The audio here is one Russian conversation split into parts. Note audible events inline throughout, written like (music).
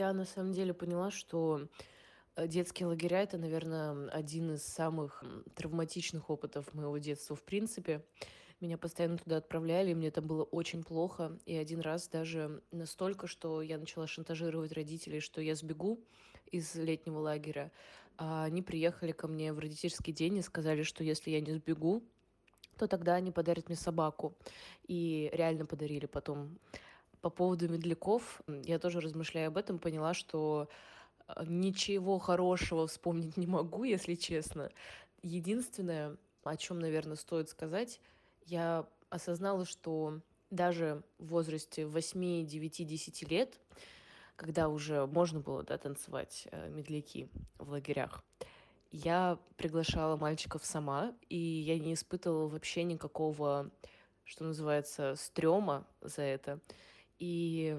Я на самом деле поняла, что э, детские лагеря это, наверное, один из самых травматичных опытов моего детства в принципе. Меня постоянно туда отправляли, и мне там было очень плохо. И один раз даже настолько, что я начала шантажировать родителей, что я сбегу из летнего лагеря. А они приехали ко мне в родительский день и сказали, что если я не сбегу, то тогда они подарят мне собаку. И реально подарили потом. По поводу медляков, я тоже размышляя об этом, поняла, что э, ничего хорошего вспомнить не могу, если честно. Единственное, о чем, наверное, стоит сказать, я осознала, что даже в возрасте 8, 9, 10 лет, когда уже можно было да, танцевать э, медляки в лагерях, я приглашала мальчиков сама, и я не испытывала вообще никакого, что называется, стрёма за это. И,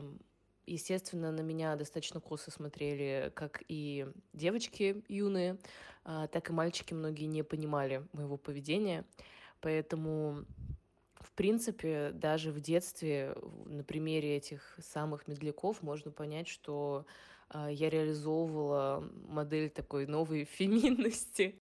естественно, на меня достаточно косо смотрели как и девочки юные, а, так и мальчики многие не понимали моего поведения. Поэтому, в принципе, даже в детстве, на примере этих самых медляков, можно понять, что а, я реализовывала модель такой новой (laughs) феминности.